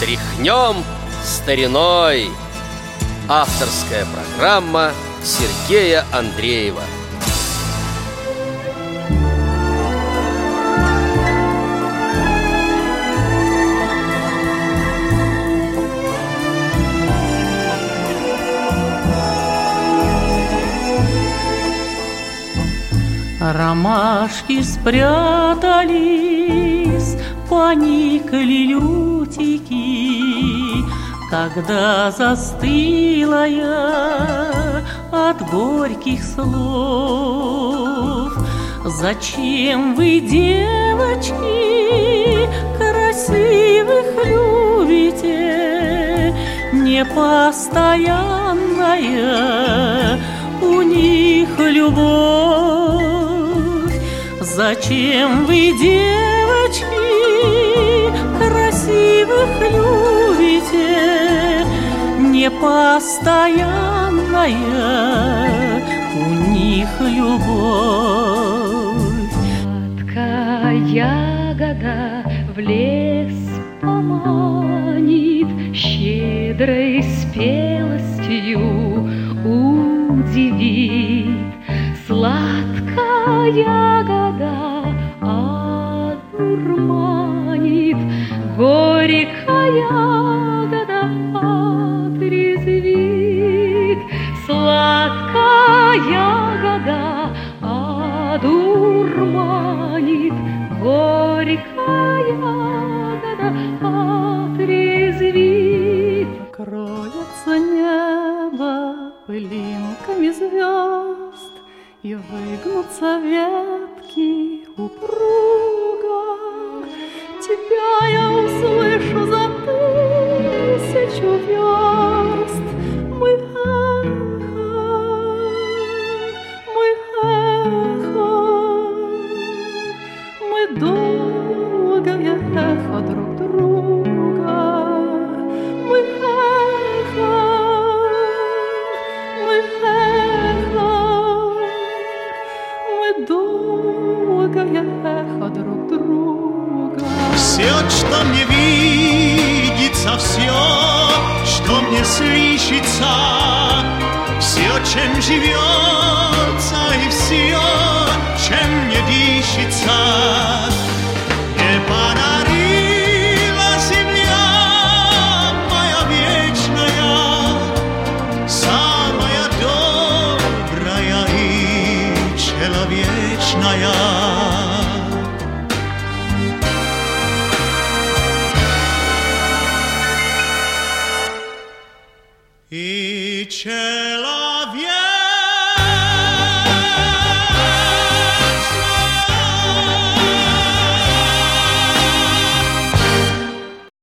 Тряхнем стариной. Авторская программа Сергея Андреева. Ромашки спрятались, поникли лютики, Когда застыла я от горьких слов. Зачем вы, девочки, красивых любите, Непостоянная у них любовь? Зачем вы, девочки, красивых любите, Непостоянная у них любовь? Сладкая ягода в лес поманит, Щедрой спелостью удивит. Сладкая ягода одурманит, Горькая ягода отрезвит. Сладкая ягода одурманит, Горькая ягода отрезвит. Кроется небо пылинками звезд, И выгнутся ветки упруга. Тебя я услышу за тысячу верст. Слышится, все, чем живется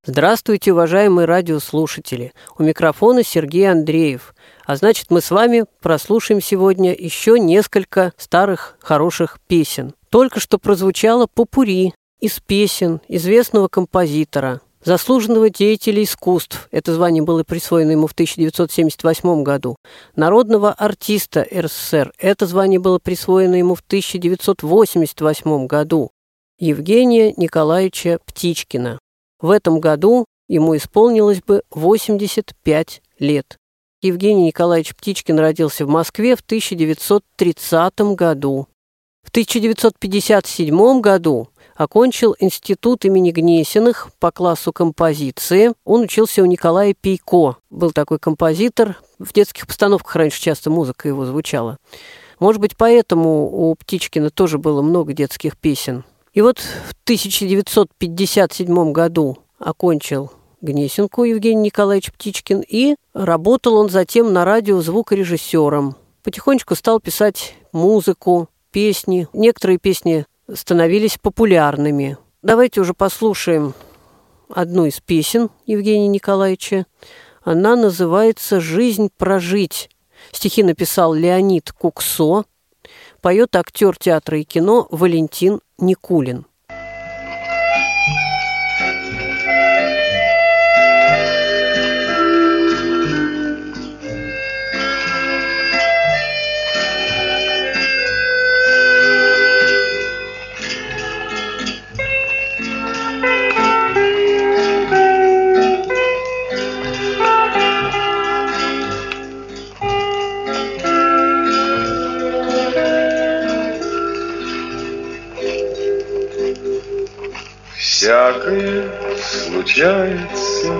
Здравствуйте, уважаемые радиослушатели! У микрофона Сергей Андреев. А значит, мы с вами прослушаем сегодня еще несколько старых хороших песен. Только что прозвучало попури из песен известного композитора, заслуженного деятеля искусств, это звание было присвоено ему в 1978 году, народного артиста РСФСР, это звание было присвоено ему в 1988 году, Евгения Николаевича Птичкина. В этом году ему исполнилось бы 85 лет. Евгений Николаевич Птичкин родился в Москве в 1930 году. В 1957 году окончил институт имени Гнесиных по классу композиции. Он учился у Николая Пейко. Был такой композитор. В детских постановках раньше часто музыка его звучала. Может быть, поэтому у Птичкина тоже было много детских песен. И вот в 1957 году окончил Гнесинку Евгений Николаевич Птичкин, и работал он затем на радио звукорежиссером. Потихонечку стал писать музыку, песни. Некоторые песни становились популярными. Давайте уже послушаем одну из песен Евгения Николаевича. Она называется «Жизнь прожить». Стихи написал Леонид Куксо, поет актер театра и кино Валентин Никулин. Всякое случается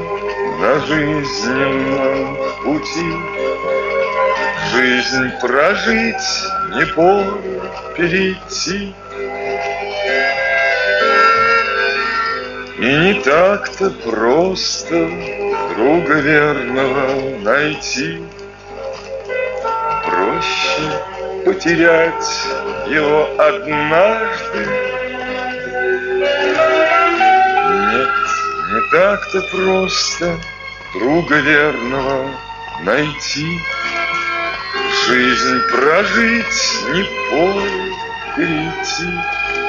на жизненном пути. Жизнь прожить, не пор перейти. И не так-то просто друга верного найти. Проще потерять его однажды. Нет, не так-то просто друга верного найти. Жизнь прожить, не поле перейти.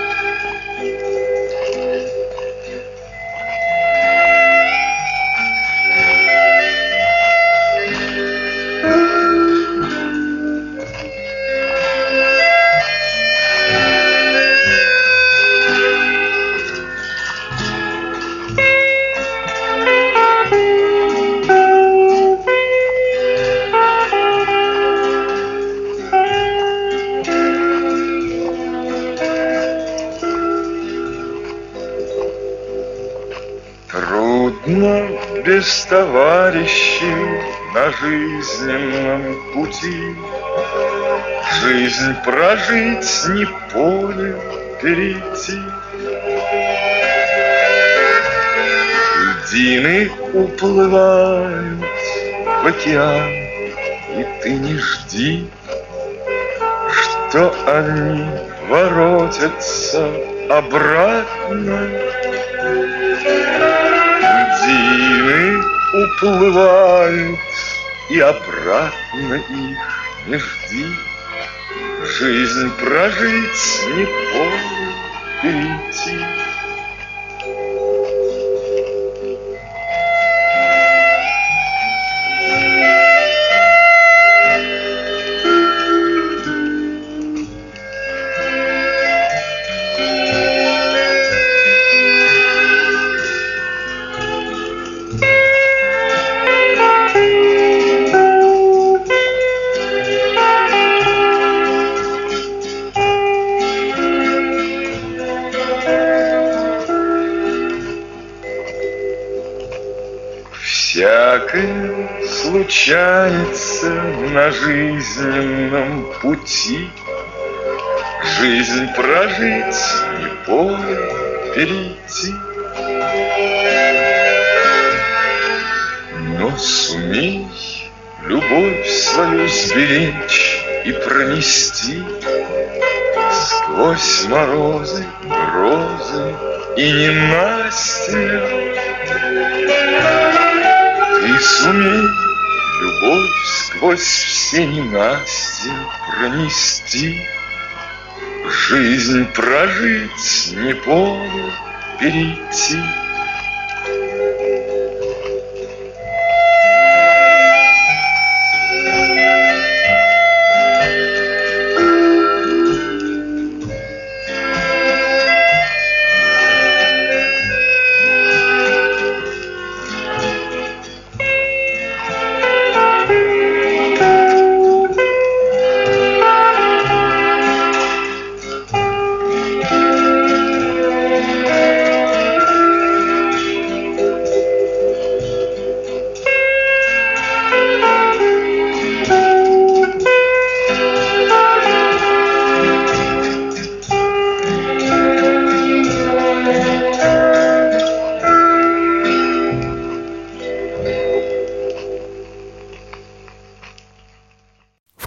Без товарищей на жизненном пути Жизнь прожить, не поле перейти. Льдины уплывают в океан, И ты не жди, что они воротятся обратно. Уплывают, и обратно их не жди. Жизнь прожить не поле перейти. Случается на жизненном пути. Жизнь прожить, не поле перейти. Но сумей любовь свою сберечь и пронести Сквозь морозы, грозы и ненастья ты сумей любовь сквозь все ненастья пронести, Жизнь прожить, не поле перейти.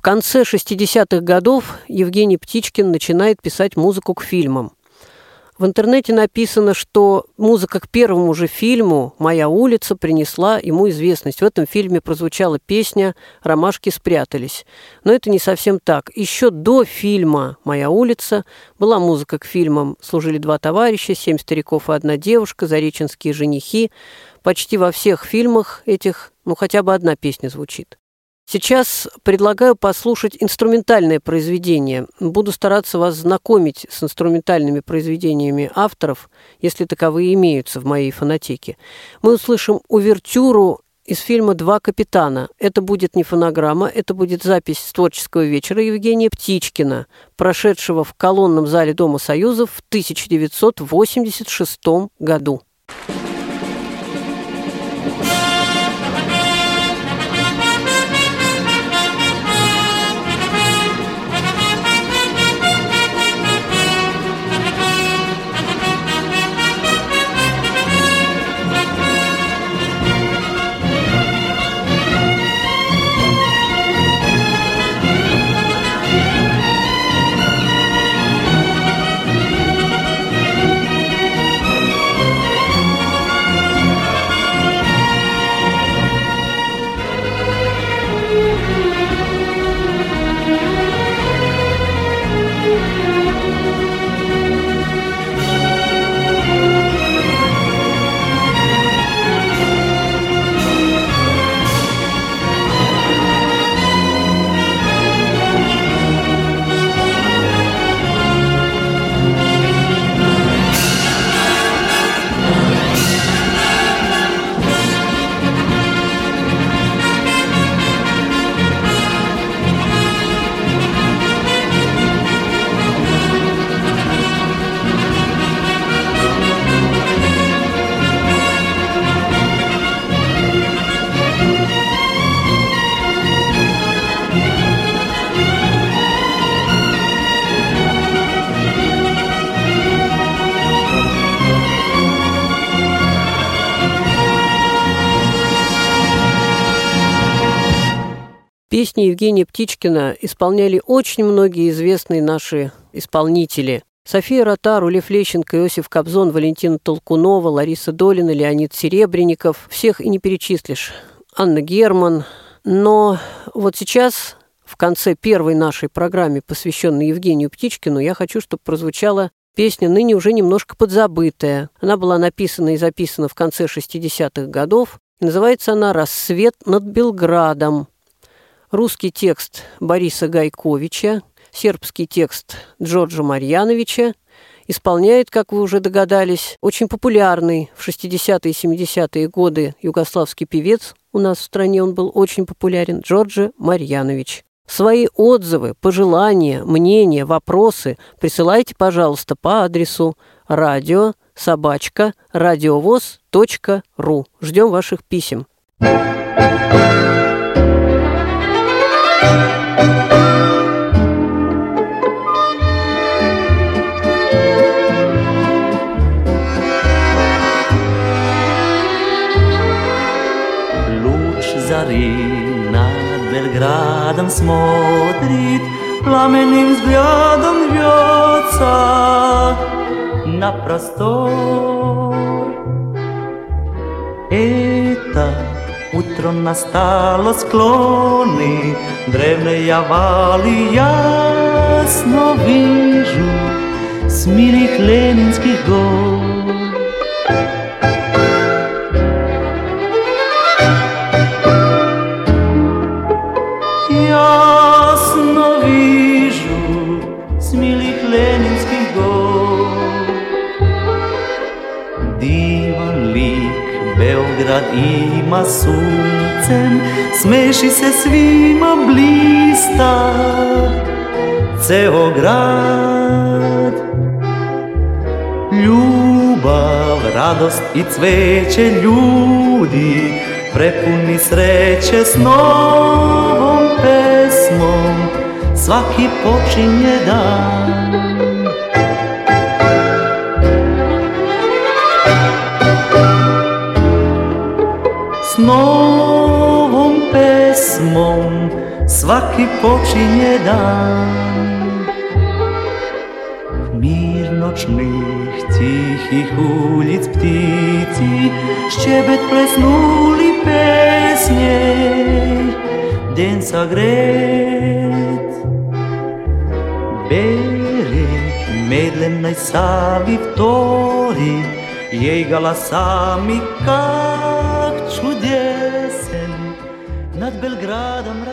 В конце 60-х годов Евгений Птичкин начинает писать музыку к фильмам. В интернете написано, что музыка к первому же фильму «Моя улица» принесла ему известность. В этом фильме прозвучала песня «Ромашки спрятались». Но это не совсем так. Еще до фильма «Моя улица» была музыка к фильмам «Служили два товарища», «Семь стариков и одна девушка», «Зареченские женихи». Почти во всех фильмах этих, ну, хотя бы одна песня звучит. Сейчас предлагаю послушать инструментальное произведение. Буду стараться вас знакомить с инструментальными произведениями авторов, если таковые имеются в моей фонотеке. Мы услышим увертюру из фильма «Два капитана». Это будет не фонограмма, это будет запись с творческого вечера Евгения Птичкина, прошедшего в колонном зале Дома Союзов в 1986 году. Песни Евгения Птичкина исполняли очень многие известные наши исполнители. София Ротару, Лев Лещенко, Иосиф Кобзон, Валентина Толкунова, Лариса Долина, Леонид Серебренников. Всех и не перечислишь. Анна Герман. Но вот сейчас, в конце первой нашей программы, посвященной Евгению Птичкину, я хочу, чтобы прозвучала песня, ныне уже немножко подзабытая. Она была написана и записана в конце 60-х годов. называется она «Рассвет над Белградом». Русский текст Бориса Гайковича, сербский текст Джорджа Марьяновича, исполняет, как вы уже догадались, очень популярный в 60-е и 70-е годы югославский певец, у нас в стране он был очень популярен, Джорджа Марьянович. Свои отзывы, пожелания, мнения, вопросы присылайте, пожалуйста, по адресу радио собачка радиовоз.ру. Ждем ваших писем. thank you градом смотрит, пламенным взглядом рвется на простор. Это утро настало склоны, древние вали ясно вижу с милых ленинских гор. Grad ima suncem, smeši se svima blista, ceo grad. Ljubav, radost i cveće ljudi, prepuni sreće s novom pesmom, svaki počinje dan. Novom pesmom svaki počinje dan. Mir nočnih tihih ulic ptici, šćebet plesnuli pesnje, den sagret. Bereg medlem naj savi vtori, jej galasami kak чудесен над Белградом рассвет.